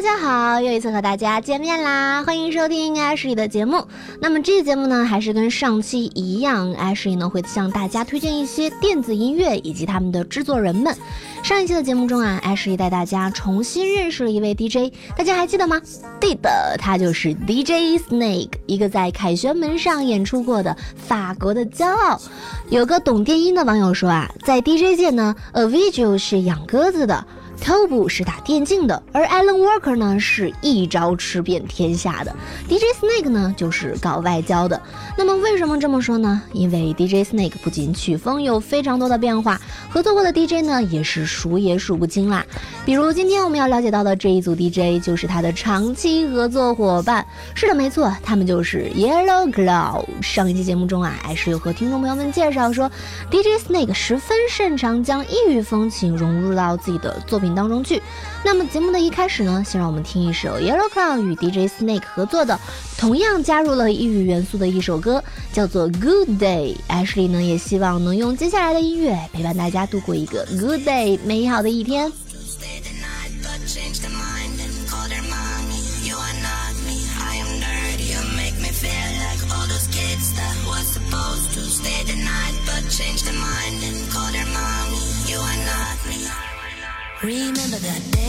大家好，又一次和大家见面啦！欢迎收听 Ashley 的节目。那么这期节目呢，还是跟上期一样，Ashley 呢会向大家推荐一些电子音乐以及他们的制作人们。上一期的节目中啊，Ashley 带大家重新认识了一位 DJ，大家还记得吗？记得，他就是 DJ Snake，一个在凯旋门上演出过的法国的骄傲。有个懂电音的网友说啊，在 DJ 界呢，Avicii 是养鸽子的。Tobu 是打电竞的，而 Alan Walker 呢是一招吃遍天下的，DJ Snake 呢就是搞外交的。那么为什么这么说呢？因为 DJ Snake 不仅曲风有非常多的变化，合作过的 DJ 呢也是数也数不清啦。比如今天我们要了解到的这一组 DJ 就是他的长期合作伙伴。是的，没错，他们就是 Yellow Claw。上一期节目中啊，还是有和听众朋友们介绍说，DJ Snake 十分擅长将异域风情融入到自己的作品。当中去。那么节目的一开始呢，先让我们听一首 Yellow Cloud 与 DJ Snake 合作的，同样加入了异域元素的一首歌，叫做 Good Day。Ashley 呢也希望能用接下来的音乐陪伴大家度过一个 Good Day 美好的一天。Remember that day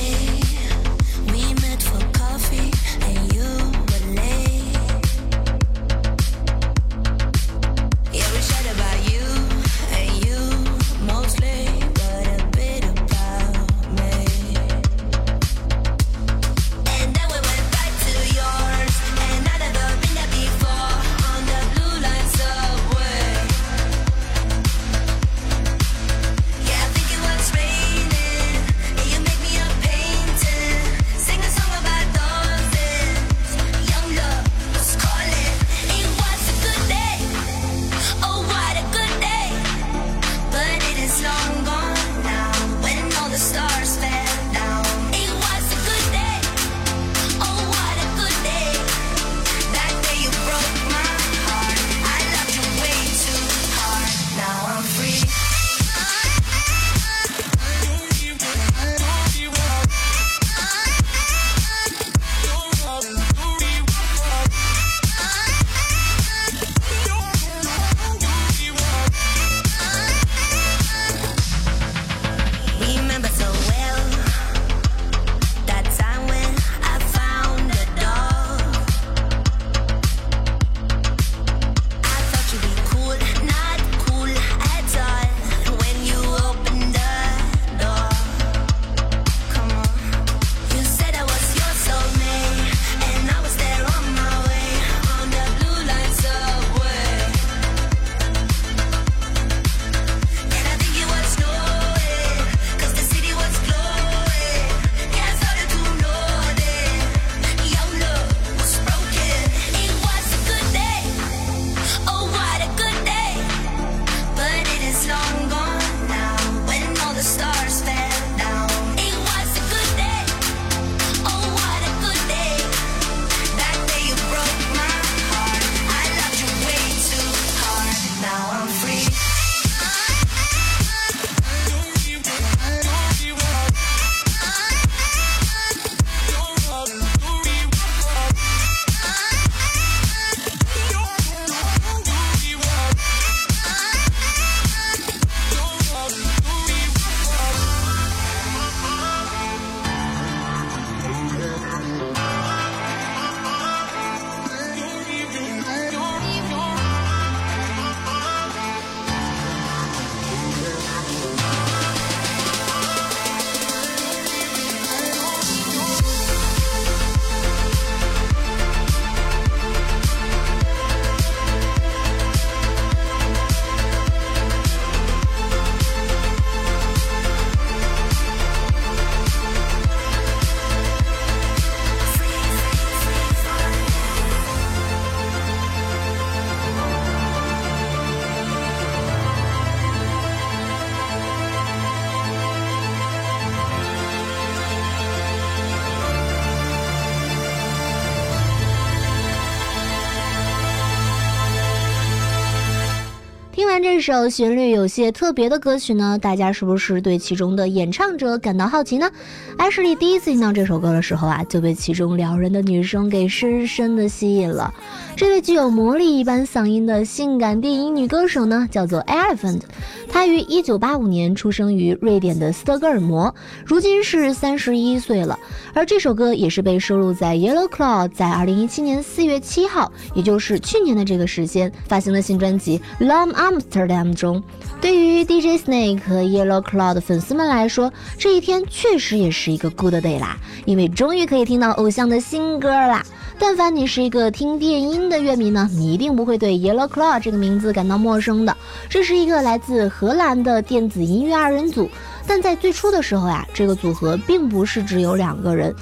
首旋律有些特别的歌曲呢，大家是不是对其中的演唱者感到好奇呢？艾什莉第一次听到这首歌的时候啊，就被其中撩人的女声给深深的吸引了。这位具有魔力一般嗓音的性感电音女歌手呢，叫做 Elephant。她于1985年出生于瑞典的斯德哥尔摩，如今是31岁了。而这首歌也是被收录在 Yellow Claw 在2017年4月7号，也就是去年的这个时间发行的新专辑《Love Amster》M 中。对于 DJ Snake 和 Yellow Claw 的粉丝们来说，这一天确实也是一个 Good Day 啦，因为终于可以听到偶像的新歌啦。但凡你是一个听电音的乐迷呢，你一定不会对 Yellow Claw 这个名字感到陌生的。这是一个来自荷兰的电子音乐二人组，但在最初的时候呀，这个组合并不是只有两个人。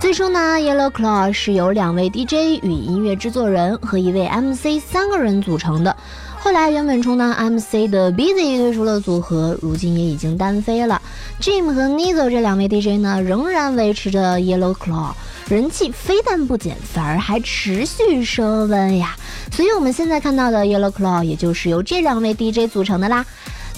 最初呢，Yellow Claw 是由两位 DJ 与音乐制作人和一位 MC 三个人组成的。后来原本充当 MC 的 Busy 退出了组合，如今也已经单飞了。Jim 和 Nizo 这两位 DJ 呢，仍然维持着 Yellow Claw。人气非但不减，反而还持续升温呀！所以我们现在看到的 Yellow Claw，也就是由这两位 DJ 组成的啦。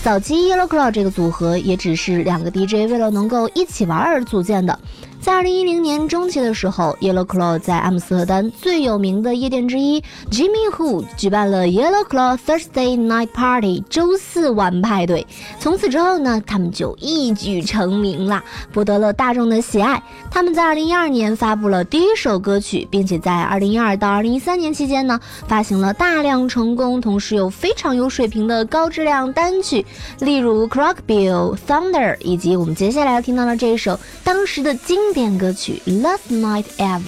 早期 Yellow Claw 这个组合也只是两个 DJ 为了能够一起玩而组建的。在二零一零年中期的时候，Yellow Claw 在阿姆斯特丹最有名的夜店之一 Jimmy Who 举办了 Yellow Claw Thursday Night Party 周四晚派对。从此之后呢，他们就一举成名了，博得了大众的喜爱。他们在二零一二年发布了第一首歌曲，并且在二零一二到二零一三年期间呢，发行了大量成功同时又非常有水平的高质量单曲，例如 Crockbill、Thunder，以及我们接下来要听到的这一首当时的经。经典歌曲《Last Night Ever》。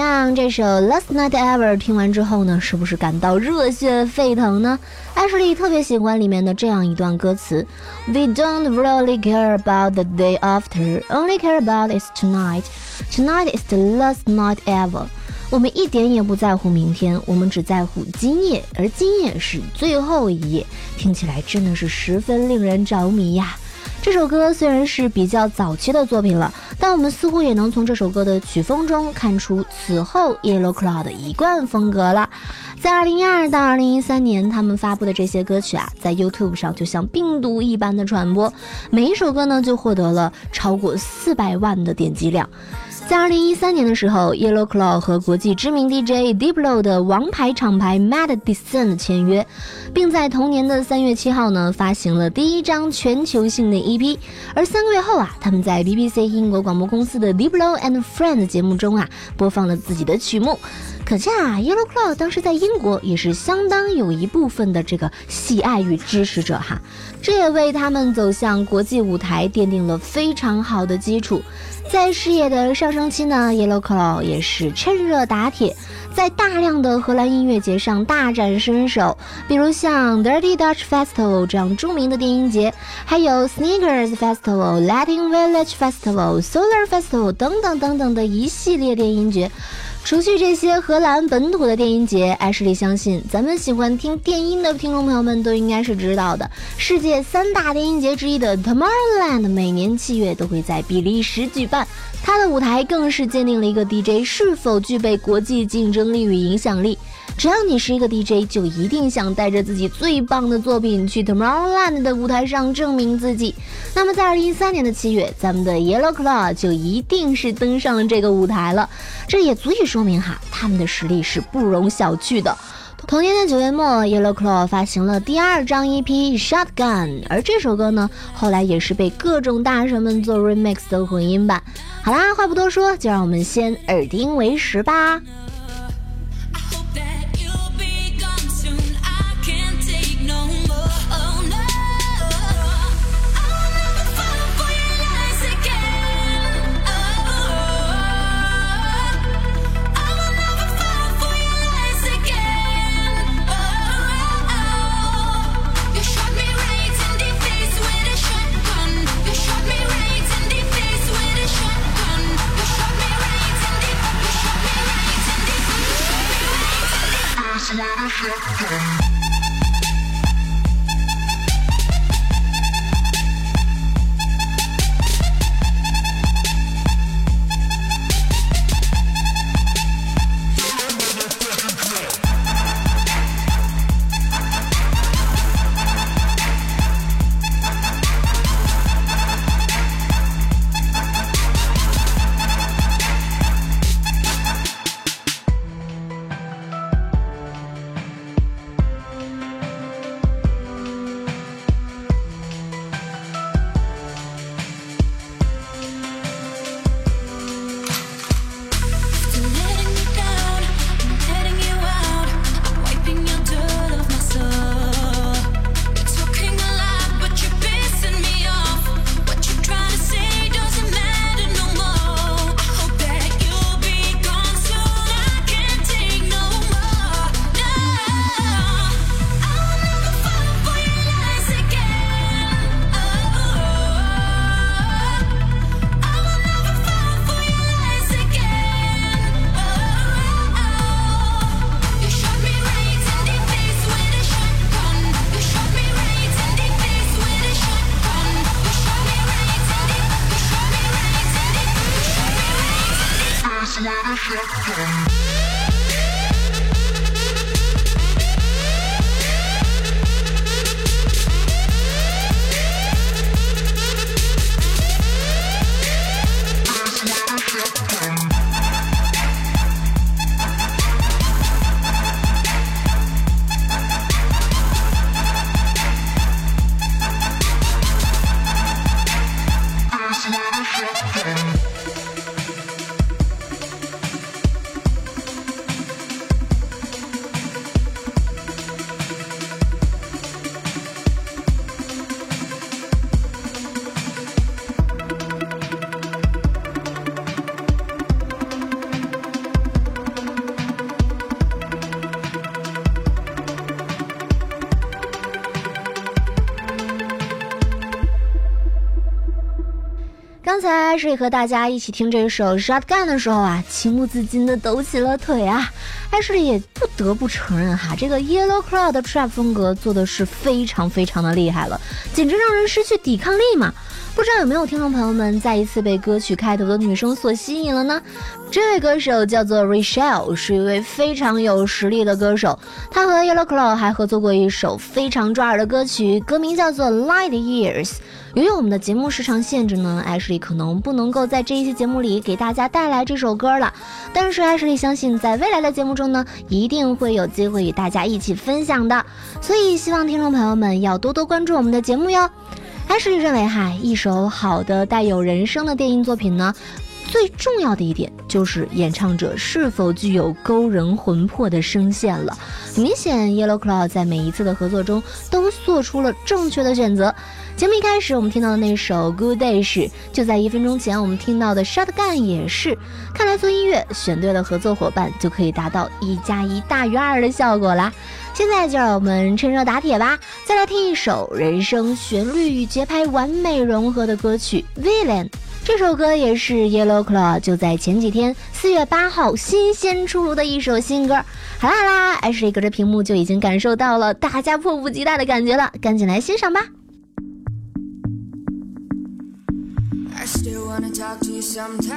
样？这首《Last Night Ever》听完之后呢，是不是感到热血沸腾呢？艾什莉特别喜欢里面的这样一段歌词：We don't really care about the day after, only care about is tonight. Tonight is the last night ever. 我们一点也不在乎明天，我们只在乎今夜，而今夜是最后一夜。听起来真的是十分令人着迷呀！这首歌虽然是比较早期的作品了，但我们似乎也能从这首歌的曲风中看出此后 Yellow Claw 的一贯风格了。在二零一二到二零一三年，他们发布的这些歌曲啊，在 YouTube 上就像病毒一般的传播，每一首歌呢就获得了超过四百万的点击量。在二零一三年的时候，Yellow Claw 和国际知名 DJ Diplo 的王牌厂牌 Mad Descent 签约，并在同年的三月七号呢发行了第一张全球性的 EP。而三个月后啊，他们在 BBC 英国广播公司的 Diplo and Friends 节目中啊播放了自己的曲目。可见啊，Yellow Claw 当时在英国也是相当有一部分的这个喜爱与支持者哈，这也为他们走向国际舞台奠定了非常好的基础。在事业的上升期呢，Yellow Claw 也是趁热打铁，在大量的荷兰音乐节上大展身手，比如像 Dirty Dutch Festival 这样著名的电音节，还有 Sneakers Festival、Latin Village Festival、Solar Festival 等等等等的一系列电音节。除去这些荷兰本土的电音节，艾什莉相信咱们喜欢听电音的听众朋友们都应该是知道的，世界三大电音节之一的 Tomorrowland 每年七月都会在比利时举办，它的舞台更是鉴定了一个 DJ 是否具备国际竞争力与影响力。只要你是一个 DJ，就一定想带着自己最棒的作品去 Tomorrowland 的舞台上证明自己。那么在二零一三年的七月，咱们的 Yellow Claw 就一定是登上了这个舞台了。这也足以说明哈，他们的实力是不容小觑的。同年的九月末，Yellow Claw 发行了第二张 EP《Shotgun》，而这首歌呢，后来也是被各种大神们做 remix 的混音版。好啦，话不多说，就让我们先耳听为实吧。是和大家一起听这首《Shotgun》的时候啊，情不自禁的抖起了腿啊。艾什莉也不得不承认哈，这个 Yellow Claw 的 Trap 风格做的是非常非常的厉害了，简直让人失去抵抗力嘛。不知道有没有听众朋友们再一次被歌曲开头的女生所吸引了呢？这位歌手叫做 Rachelle，是一位非常有实力的歌手。她和 Yellow Claw 还合作过一首非常抓耳的歌曲，歌名叫做《Light Years》。由于我们的节目时长限制呢，艾什莉可能不能够在这一期节目里给大家带来这首歌了。但是艾什莉相信，在未来的节目中呢，一定会有机会与大家一起分享的。所以希望听众朋友们要多多关注我们的节目哟。艾什莉认为，哈，一首好的带有人声的电音作品呢。最重要的一点就是演唱者是否具有勾人魂魄的声线了。明显，Yellow Claw 在每一次的合作中都做出了正确的选择。节目一开始我们听到的那首 Good Day 是，就在一分钟前我们听到的 Shotgun 也是。看来做音乐选对了合作伙伴，就可以达到一加一大于二的效果啦。现在就让我们趁热打铁吧，再来听一首人声、旋律与节拍完美融合的歌曲《Villain》。这首歌也是 Yellow Claw 就在前几天四月八号新鲜出炉的一首新歌。好啦好啦，艾水隔着屏幕就已经感受到了大家迫不及待的感觉了，赶紧来欣赏吧。wanna talk to you sometimes.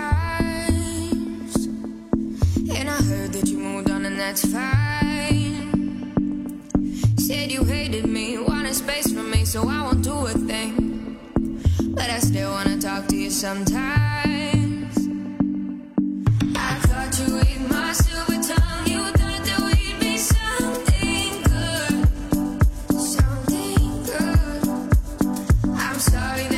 And I heard that you moved on and that's fine. Said you hated me, wanted space from me So I won't do a thing. But I still wanna talk to you sometimes. I caught you with my silver tongue You thought that we'd be something good. Something good. I'm sorry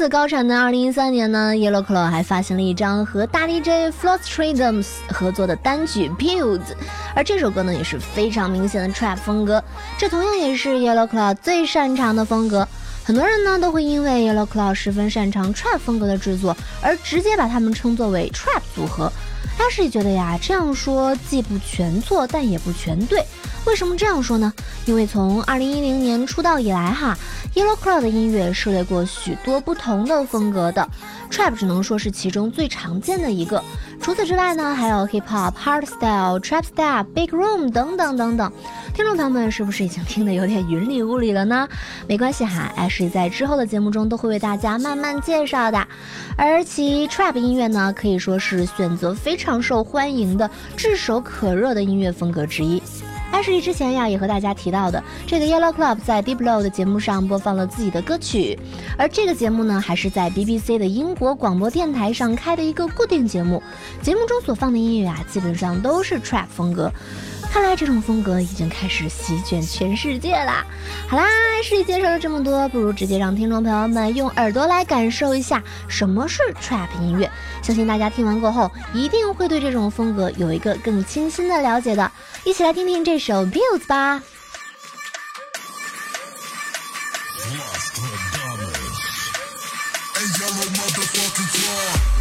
此高产的2013年呢，Yellow Claw 还发行了一张和大 DJ Flostridums 合作的单曲《Builds》，而这首歌呢也是非常明显的 Trap 风格，这同样也是 Yellow Claw 最擅长的风格。很多人呢都会因为 Yellow Claw 十分擅长 Trap 风格的制作，而直接把他们称作为 Trap 组合。Ashley 觉得呀，这样说既不全错，但也不全对。为什么这样说呢？因为从2010年出道以来哈，Yellow Claw 的音乐涉猎过许多不同的风格的，Trap 只能说是其中最常见的一个。除此之外呢，还有 Hip Hop、Hardstyle、Trap Style、Big Room 等等等等。听众朋友们是不是已经听得有点云里雾里了呢？没关系哈，Ash 在之后的节目中都会为大家慢慢介绍的。而其 Trap 音乐呢，可以说是选择非常受欢迎的、炙手可热的音乐风格之一。艾什莉之前呀也和大家提到的，这个 Yellow Club 在 Deep Low 的节目上播放了自己的歌曲，而这个节目呢还是在 BBC 的英国广播电台上开的一个固定节目，节目中所放的音乐啊基本上都是 Trap 风格。看来这种风格已经开始席卷全世界啦！好啦，事里介绍了这么多，不如直接让听众朋友们用耳朵来感受一下什么是 trap 音乐。相信大家听完过后，一定会对这种风格有一个更清新的了解的。一起来听听这首 Bills 吧。Hey,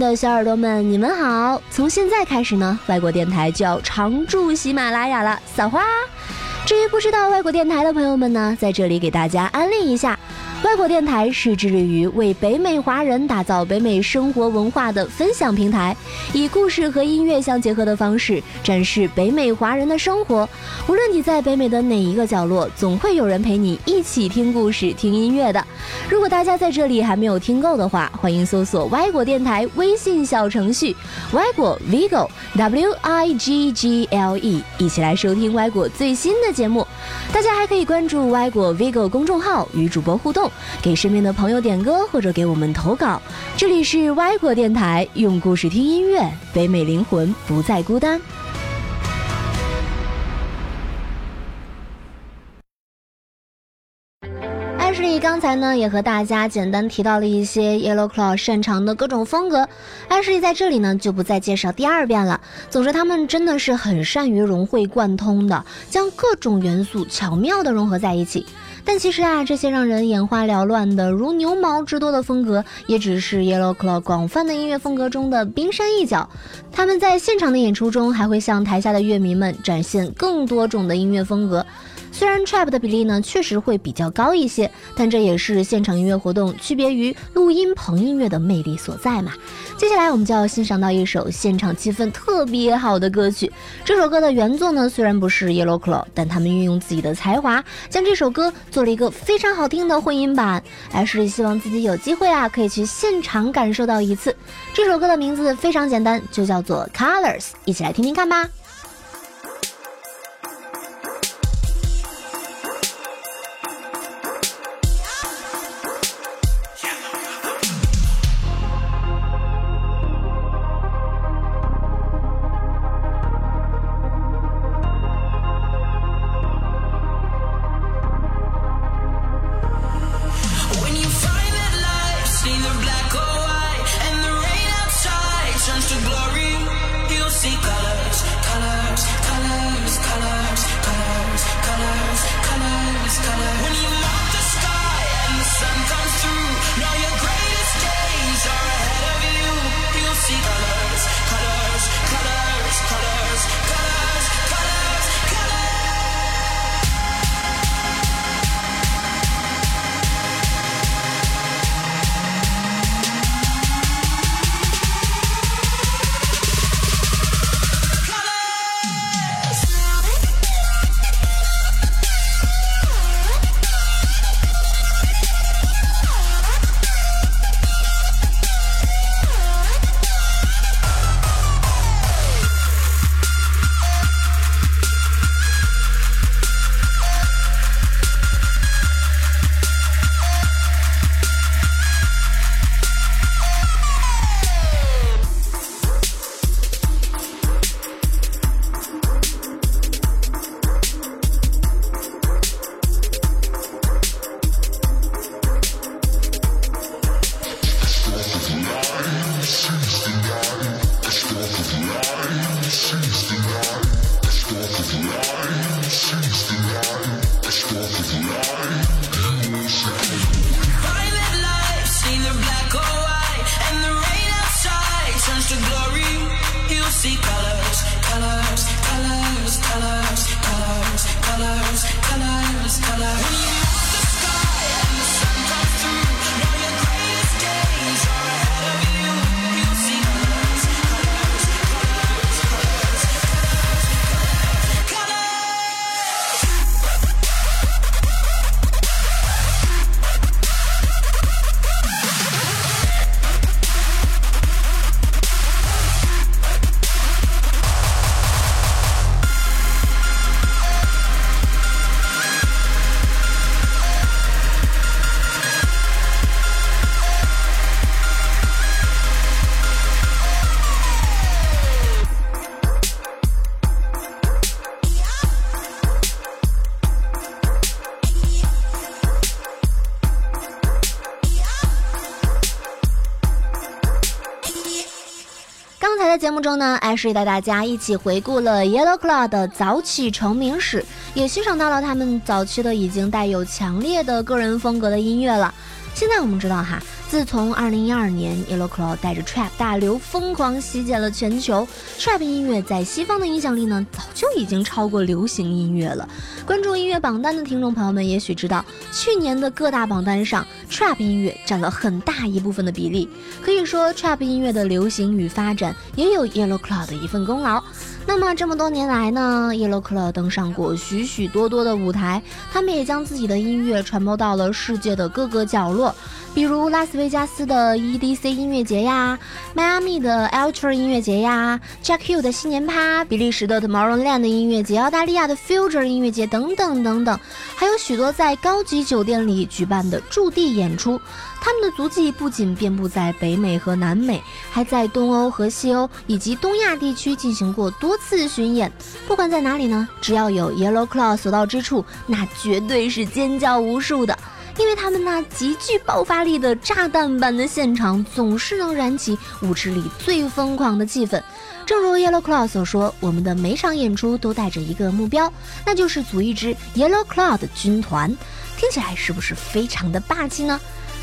的小耳朵们，你们好！从现在开始呢，外国电台就要常驻喜马拉雅了，撒花！至于不知道外国电台的朋友们呢，在这里给大家安利一下，外国电台是致力于为北美华人打造北美生活文化的分享平台，以故事和音乐相结合的方式展示北美华人的生活。无论你在北美的哪一个角落，总会有人陪你一起听故事、听音乐的。如果大家在这里还没有听够的话，欢迎搜索歪果电台微信小程序“歪果 Vigo W I G G L E”，一起来收听歪果最新的节目。大家还可以关注歪果 Vigo 公众号，与主播互动，给身边的朋友点歌或者给我们投稿。这里是歪果电台，用故事听音乐，北美灵魂不再孤单。艾什莉刚才呢也和大家简单提到了一些 Yellow Claw 擅长的各种风格，艾什莉在这里呢就不再介绍第二遍了。总之，他们真的是很善于融会贯通的，将各种元素巧妙的融合在一起。但其实啊，这些让人眼花缭乱的如牛毛之多的风格，也只是 Yellow Claw 广泛的音乐风格中的冰山一角。他们在现场的演出中，还会向台下的乐迷们展现更多种的音乐风格。虽然 trap 的比例呢确实会比较高一些，但这也是现场音乐活动区别于录音棚音乐的魅力所在嘛。接下来我们就要欣赏到一首现场气氛特别好的歌曲。这首歌的原作呢虽然不是 Yellow Claw，但他们运用自己的才华，将这首歌做了一个非常好听的混音版。艾是希望自己有机会啊可以去现场感受到一次。这首歌的名字非常简单，就叫做 Colors，一起来听听看吧。节目中呢，艾诗带大家一起回顾了 Yellow Claw 的早起成名史，也欣赏到了他们早期的已经带有强烈的个人风格的音乐了。现在我们知道哈，自从2012年 Yellow Claw 带着 Trap 大流疯狂席卷了全球，Trap 音乐在西方的影响力呢，早就已经超过流行音乐了。关注音乐榜单的听众朋友们也许知道，去年的各大榜单上，Trap 音乐占了很大一部分的比例。可以说，Trap 音乐的流行与发展也有 Yellow Claw 的一份功劳。那么这么多年来呢，Yellow Claw 登上过许许多多的舞台，他们也将自己的音乐传播到了世界的各个角落，比如拉斯维加斯的 EDC 音乐节呀，迈阿密的 Ultra 音乐节呀，Jack Hill 的新年趴，比利时的 Tomorrowland 音乐节，澳大利亚的 Future 音乐节等等等等，还有许多在高级酒店里举办的驻地演出。他们的足迹不仅遍布在北美和南美，还在东欧和西欧以及东亚地区进行过多次巡演。不管在哪里呢，只要有 Yellow Claw 所到之处，那绝对是尖叫无数的。因为他们那极具爆发力的炸弹般的现场，总是能燃起舞池里最疯狂的气氛。正如 Yellow Claw 所说，我们的每场演出都带着一个目标，那就是组一支 Yellow Claw 的军团。听起来是不是非常的霸气呢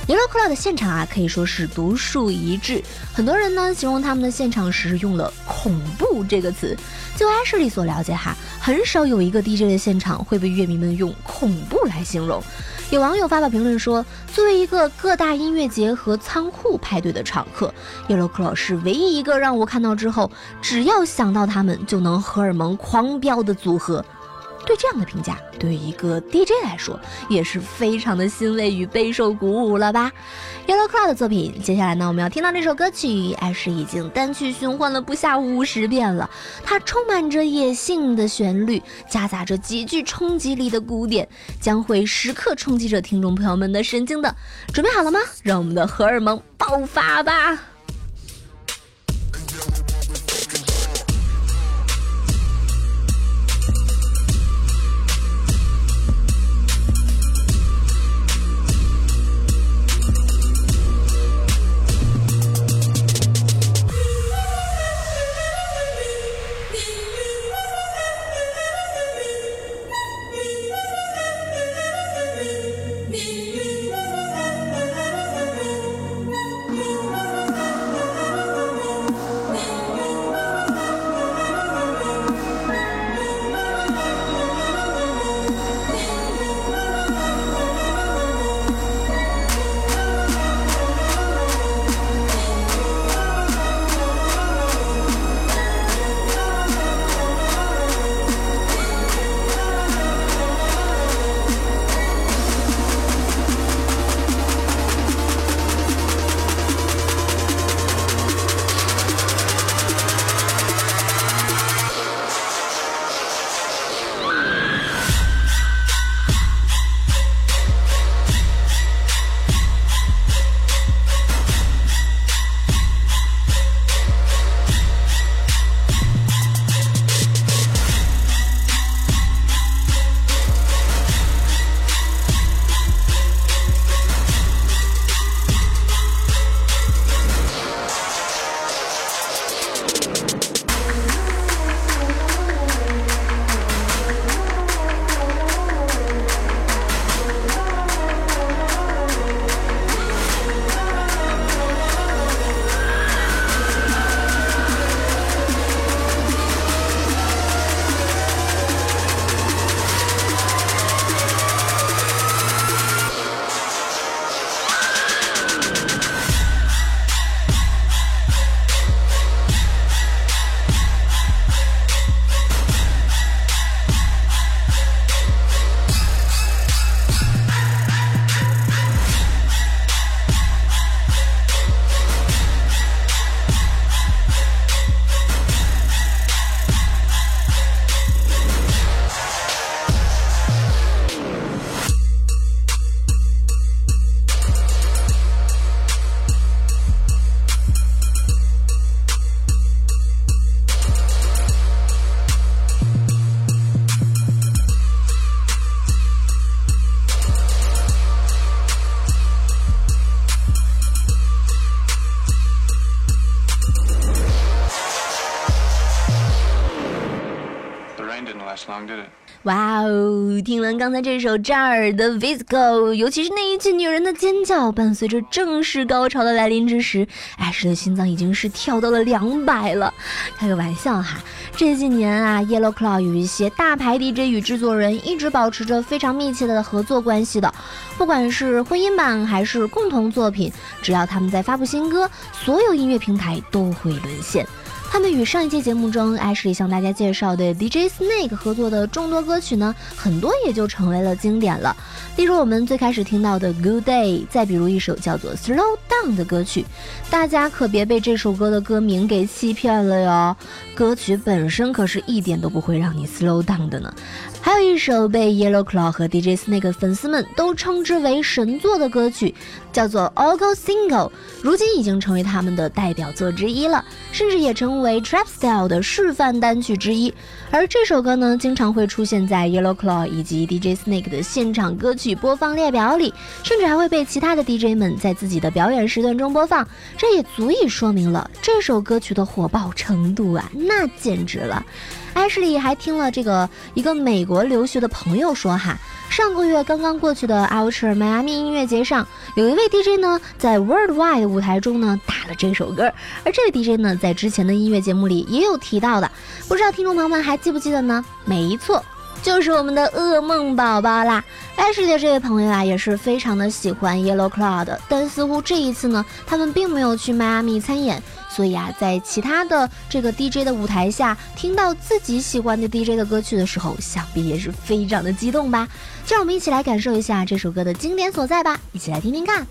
？Yellow Claw 的现场啊，可以说是独树一帜。很多人呢形容他们的现场时用了“恐怖”这个词。就艾什里所了解哈，很少有一个 DJ 的现场会被乐迷们用“恐怖”来形容。有网友发表评论说，作为一个各大音乐节和仓库派对的常客，Yellow Claw 是唯一一个让我看到之后，只要想到他们就能荷尔蒙狂飙的组合。对这样的评价，对一个 DJ 来说，也是非常的欣慰与备受鼓舞了吧？Yellow Claw 的作品，接下来呢，我们要听到这首歌曲，艾是已经单曲循环了不下五十遍了。它充满着野性的旋律，夹杂着极具冲击力的鼓点，将会时刻冲击着听众朋友们的神经的。准备好了吗？让我们的荷尔蒙爆发吧！哇哦！听完刚才这首扎尔的《Visco》，尤其是那一句女人的尖叫，伴随着正式高潮的来临之时，艾什的心脏已经是跳到了两百了。开个玩笑哈，这几年啊，Yellow Claw 有一些大牌 DJ 与制作人一直保持着非常密切的合作关系的，不管是婚姻版还是共同作品，只要他们在发布新歌，所有音乐平台都会沦陷。他们与上一期节目中艾什里向大家介绍的 DJ Snake 合作的众多歌曲呢，很多也就成为了经典了。例如我们最开始听到的 Good Day，再比如一首叫做 Slow Down 的歌曲，大家可别被这首歌的歌名给欺骗了哟。歌曲本身可是一点都不会让你 slow down 的呢。还有一首被 Yellow Claw 和 DJ Snake 粉丝们都称之为神作的歌曲，叫做 All Go Single，如今已经成为他们的代表作之一了，甚至也成为 Trap Style 的示范单曲之一。而这首歌呢，经常会出现在 Yellow Claw 以及 DJ Snake 的现场歌曲播放列表里，甚至还会被其他的 DJ 们在自己的表演时段中播放。这也足以说明了这首歌曲的火爆程度啊，那简直了。艾什里还听了这个一个美国留学的朋友说哈，上个月刚刚过去的 Ultra 迈阿密音乐节上，有一位 DJ 呢在 Worldwide 舞台中呢打了这首歌，而这位 DJ 呢在之前的音乐节目里也有提到的，不知道听众朋友们还记不记得呢？没错，就是我们的噩梦宝宝啦。爱世界这位朋友啊也是非常的喜欢 Yellow Cloud，，但似乎这一次呢，他们并没有去迈阿密参演。所以啊，在其他的这个 DJ 的舞台下，听到自己喜欢的 DJ 的歌曲的时候，想必也是非常的激动吧？就让我们一起来感受一下这首歌的经典所在吧，一起来听听看。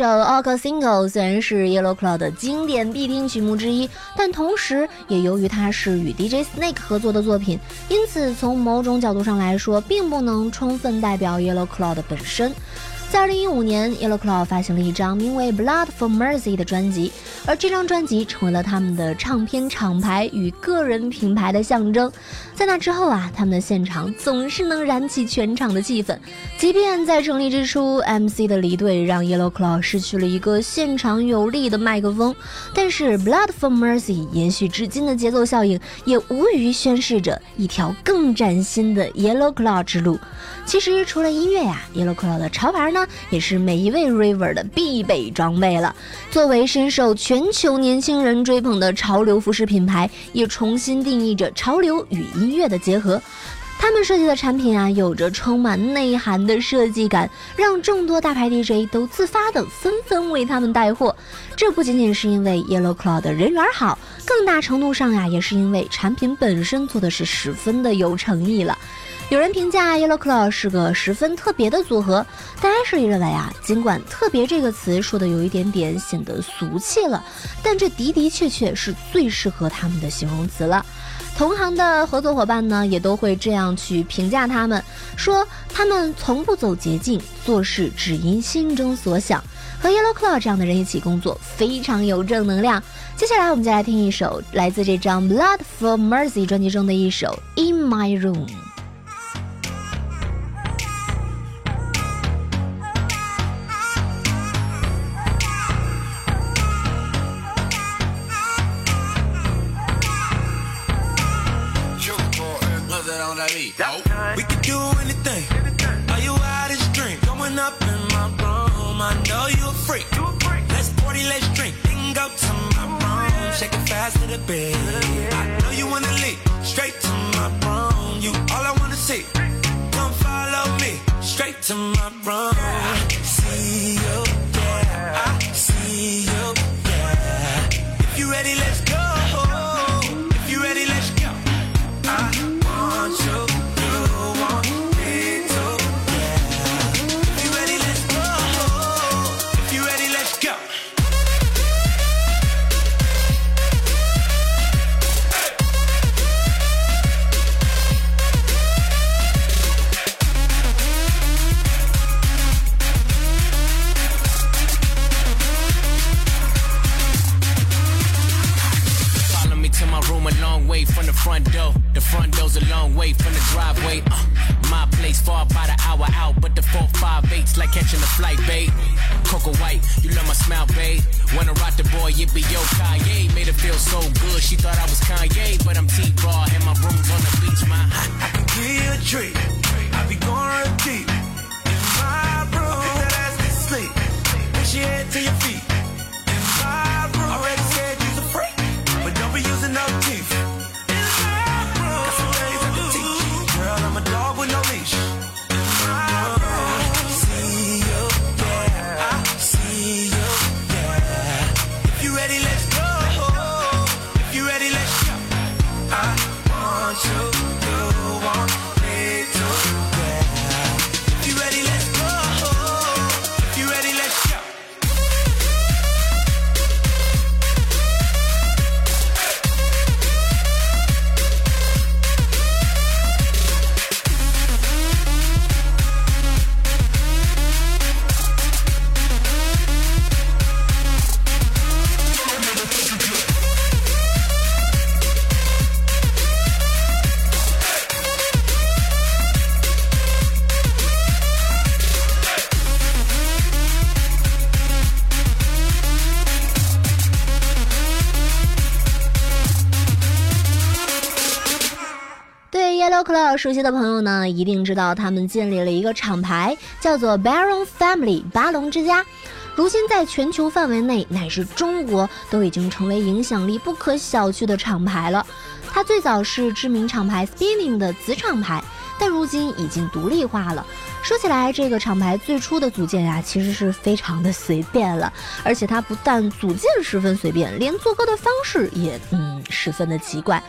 这首《All Single》虽然是 Yellow Cloud 的经典必听曲目之一，但同时也由于它是与 DJ Snake 合作的作品，因此从某种角度上来说，并不能充分代表 Yellow Claw 的本身。在二零一五年，Yellow Claw 发行了一张名为《Blood for Mercy》的专辑，而这张专辑成为了他们的唱片厂牌与个人品牌的象征。在那之后啊，他们的现场总是能燃起全场的气氛，即便在成立之初，MC 的离队让 Yellow Claw 失去了一个现场有力的麦克风，但是《Blood for Mercy》延续至今的节奏效应，也无疑宣示着一条更崭新的 Yellow Claw 之路。其实除了音乐呀，Yellow Claw 的潮牌呢，也是每一位 River 的必备装备了。作为深受全球年轻人追捧的潮流服饰品牌，也重新定义着潮流与音乐的结合。他们设计的产品啊，有着充满内涵的设计感，让众多大牌 DJ 都自发的纷纷为他们带货。这不仅仅是因为 Yellow Claw 的人缘好，更大程度上呀，也是因为产品本身做的是十分的有诚意了。有人评价 Yellow Claw 是个十分特别的组合，但 Ashley 认为啊，尽管“特别”这个词说的有一点点显得俗气了，但这的的确确是最适合他们的形容词了。同行的合作伙伴呢，也都会这样去评价他们，说他们从不走捷径，做事只因心中所想。和 Yellow Claw 这样的人一起工作，非常有正能量。接下来我们就来听一首来自这张《Blood for Mercy》专辑中的一首《In My Room》。tomorrow far by the hour out, but the four five eight's like catching a flight, babe. Coco White, you love my smile, babe. Wanna rock the boy, it be yo Kanye. Made her feel so good, she thought I was Kanye, 熟悉的朋友呢，一定知道他们建立了一个厂牌，叫做 Baron Family 巴龙之家。如今在全球范围内，乃至中国，都已经成为影响力不可小觑的厂牌了。它最早是知名厂牌 Spinning 的子厂牌，但如今已经独立化了。说起来，这个厂牌最初的组建呀、其实是非常的随便了，而且它不但组建十分随便，连做歌的方式也嗯十分的奇怪。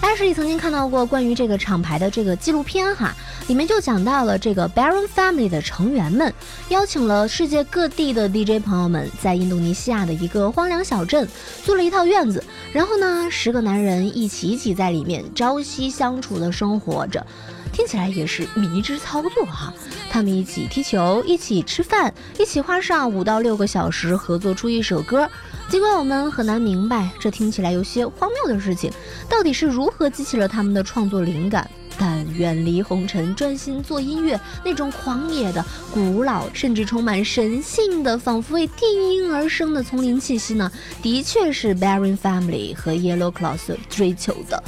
艾什里曾经看到过关于这个厂牌的这个纪录片哈，里面就讲到了这个 Baron Family 的成员们邀请了世界各地的 DJ 朋友们，在印度尼西亚的一个荒凉小镇租了一套院子，然后呢，十个男人一起挤在里面，朝夕相处的生活着。听起来也是迷之操作哈，他们一起踢球，一起吃饭，一起花上五到六个小时合作出一首歌。尽管我们很难明白这听起来有些荒谬的事情到底是如何激起了他们的创作灵感，但远离红尘，专心做音乐，那种狂野的、古老甚至充满神性的，仿佛为电音而生的丛林气息呢，的确是 Baron Family 和 Yellow Claw 所追求的。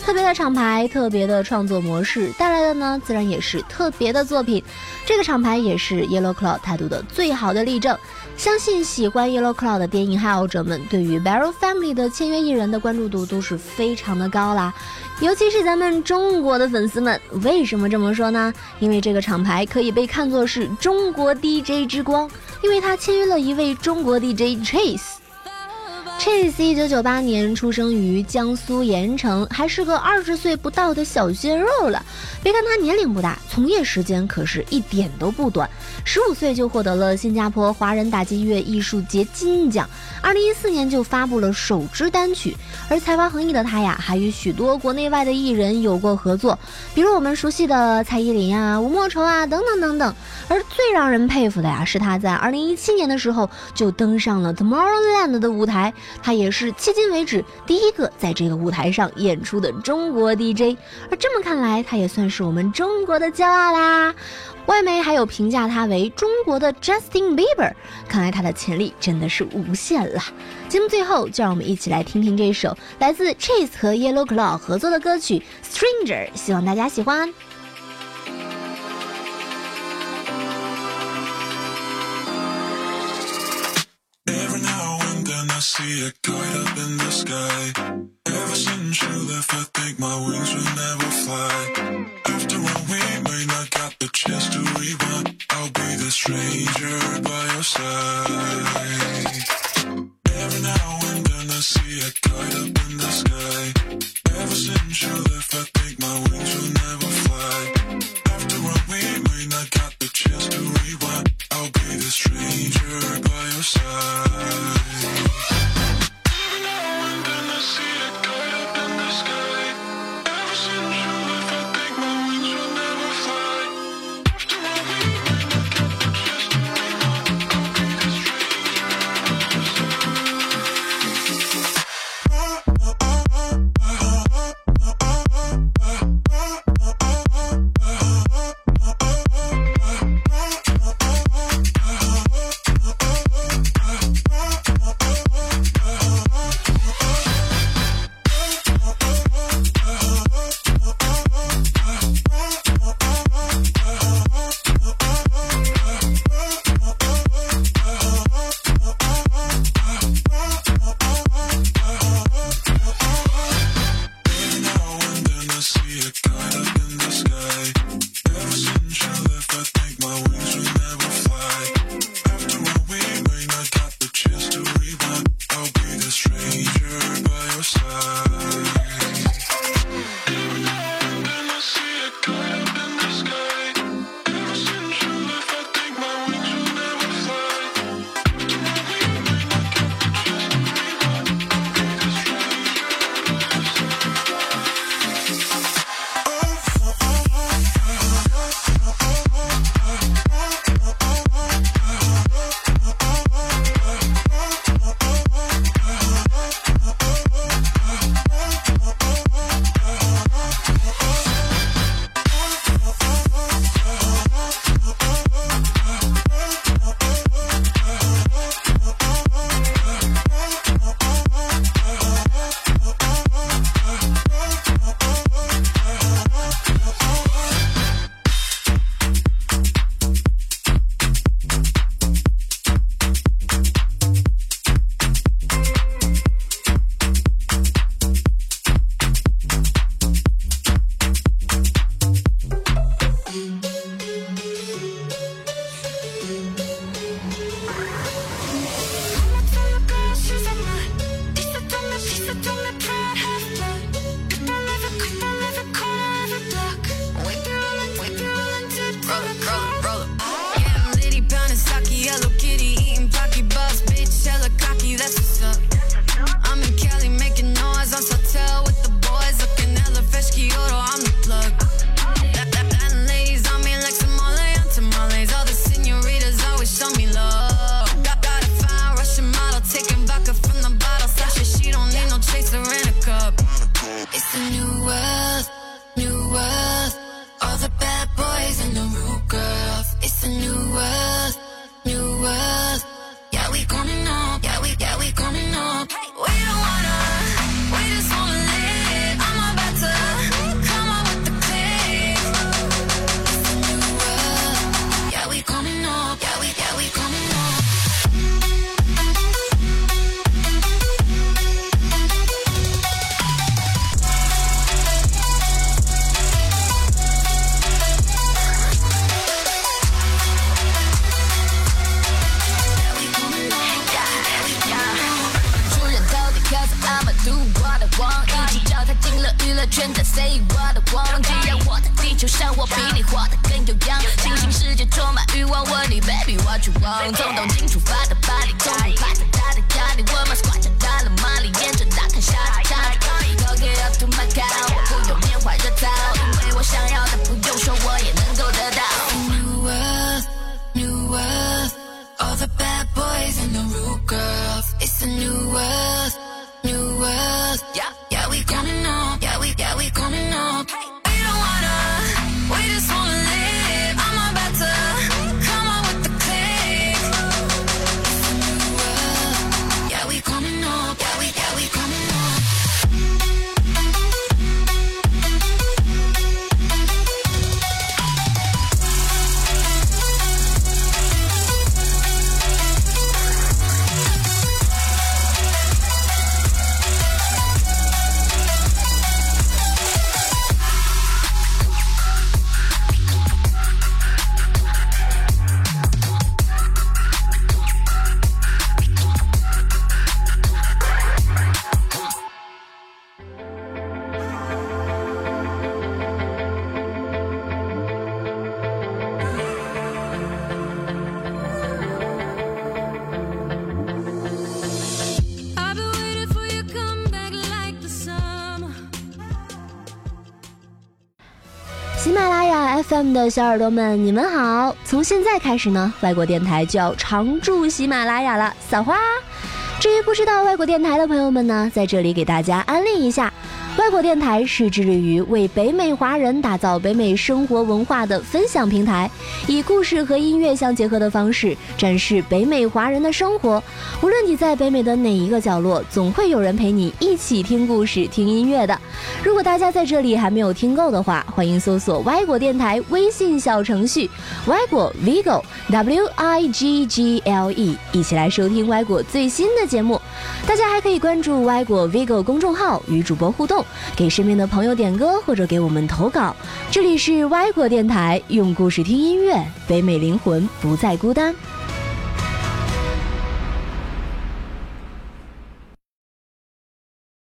特别的厂牌，特别的创作模式带来的呢，自然也是特别的作品。这个厂牌也是 Yellow Claw 态度的最好的例证。相信喜欢 Yellow Claw 的电影爱好者们，对于 Barrel Family 的签约艺人的关注度都是非常的高啦。尤其是咱们中国的粉丝们，为什么这么说呢？因为这个厂牌可以被看作是中国 DJ 之光，因为他签约了一位中国 DJ Chase。Chase 一九九八年出生于江苏盐城，还是个二十岁不到的小鲜肉了。别看他年龄不大，从业时间可是一点都不短。十五岁就获得了新加坡华人打击乐艺术节金奖，二零一四年就发布了首支单曲。而才华横溢的他呀，还与许多国内外的艺人有过合作，比如我们熟悉的蔡依林啊、吴莫愁啊等等等等。而最让人佩服的呀，是他在二零一七年的时候就登上了 Tomorrowland 的舞台。他也是迄今为止第一个在这个舞台上演出的中国 DJ，而这么看来，他也算是我们中国的骄傲啦。外媒还有评价他为中国的 Justin Bieber，看来他的潜力真的是无限了。节目最后，就让我们一起来听听这首来自 Chase 和 Yellow Claw 合作的歌曲《Stranger》，希望大家喜欢。And I see a kite up in the sky. Ever since you left, I think my wings will never fly. After all, we may not got the chance to rewind. I'll be the stranger by your side. Every now and then I see a kite up in the sky. Ever since you left, I think my wings will never fly. After all, we may not got the chance to rewind. I'll be the stranger by your side. Every now and then I see a 的小耳朵们，你们好！从现在开始呢，外国电台就要常驻喜马拉雅了，撒花！至于不知道外国电台的朋友们呢，在这里给大家安利一下。外国电台是致力于为北美华人打造北美生活文化的分享平台，以故事和音乐相结合的方式展示北美华人的生活。无论你在北美的哪一个角落，总会有人陪你一起听故事、听音乐的。如果大家在这里还没有听够的话，欢迎搜索歪果电台微信小程序“歪果 Vigo W I G G L E”，一起来收听歪果最新的节目。大家还可以关注歪果 Vigo 公众号，与主播互动，给身边的朋友点歌或者给我们投稿。这里是歪果电台，用故事听音乐，北美灵魂不再孤单。